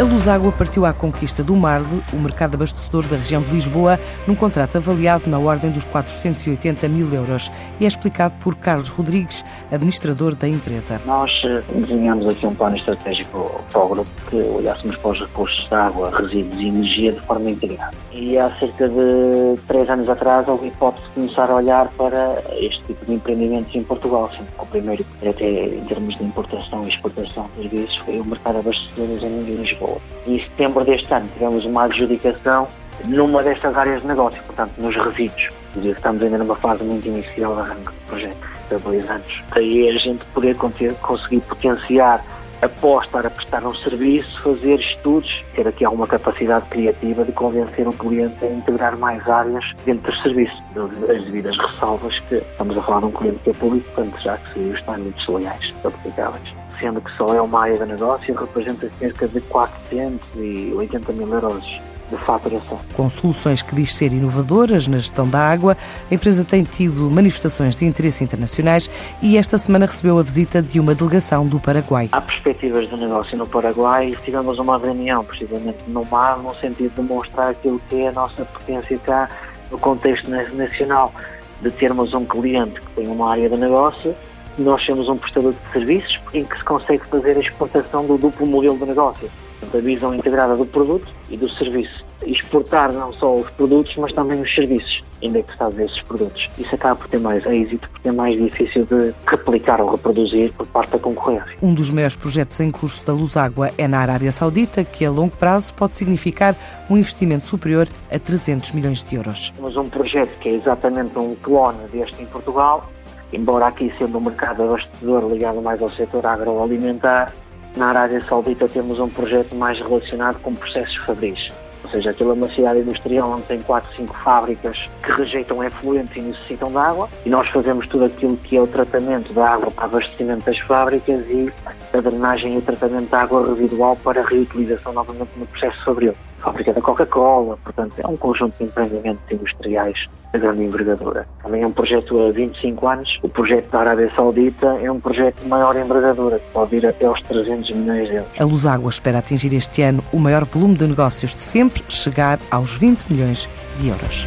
A Luságua partiu à conquista do Marle, o mercado abastecedor da região de Lisboa, num contrato avaliado na ordem dos 480 mil euros e é explicado por Carlos Rodrigues, administrador da empresa. Nós eh, desenhamos aqui um plano estratégico para o grupo que olhássemos para os recursos de água, resíduos e energia de forma integrada. E há cerca de três anos atrás houve hipótese de começar a olhar para este tipo de empreendimentos em Portugal. O primeiro, até em termos de importação e exportação de serviços, foi o mercado abastecedor da zona em setembro deste ano tivemos uma adjudicação numa destas áreas de negócio, portanto, nos resíduos. Estamos ainda numa fase muito inicial de arranque do projeto, há dois anos. Daí a gente poder conseguir potenciar após estar a prestar um serviço, fazer estudos, ter aqui alguma capacidade criativa de convencer o cliente a integrar mais áreas dentro do serviço, as devidas ressalvas que estamos a falar de um cliente que é público, portanto já que os trâmites legais aplicáveis sendo que só é uma área de negócio, representa cerca de 480 mil euros de faturação. Com soluções que diz ser inovadoras na gestão da água, a empresa tem tido manifestações de interesse internacionais e esta semana recebeu a visita de uma delegação do Paraguai. Há perspectivas de negócio no Paraguai e tivemos uma reunião precisamente no mar no sentido de mostrar aquilo que é a nossa potência cá no contexto nacional, de termos um cliente que tem uma área de negócio nós temos um prestador de serviços em que se consegue fazer a exportação do duplo modelo de negócio, da visão integrada do produto e do serviço. Exportar não só os produtos, mas também os serviços indexados a esses produtos. Isso acaba por ter mais êxito, porque é mais difícil de replicar ou reproduzir por parte da concorrência. Um dos maiores projetos em curso da Luságua é na Arábia Saudita, que a longo prazo pode significar um investimento superior a 300 milhões de euros. Temos um projeto que é exatamente um clone deste em Portugal, embora aqui sendo um mercado abastecedor ligado mais ao setor agroalimentar, na Arábia Saudita temos um projeto mais relacionado com processos fabris. Ou seja, aquilo é uma cidade industrial onde tem 4, 5 fábricas que rejeitam efluentes e necessitam de água e nós fazemos tudo aquilo que é o tratamento da água para abastecimento das fábricas e a drenagem e o tratamento da água residual para reutilização novamente no processo fabril fábrica da Coca-Cola, portanto é um conjunto de empreendimentos industriais de grande envergadura. Também é um projeto há 25 anos. O projeto da Arábia Saudita é um projeto de maior envergadura, que pode ir até aos 300 milhões de euros. A Luságua espera atingir este ano o maior volume de negócios de sempre, chegar aos 20 milhões de euros.